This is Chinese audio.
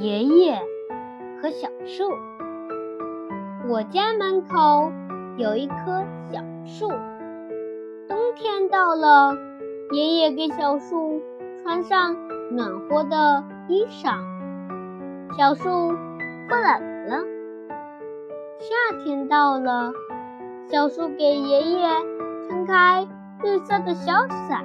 爷爷和小树。我家门口有一棵小树。冬天到了爷爷给小树穿上暖和的衣裳。小树不冷了。夏天到了小树给爷爷撑开绿色的小伞。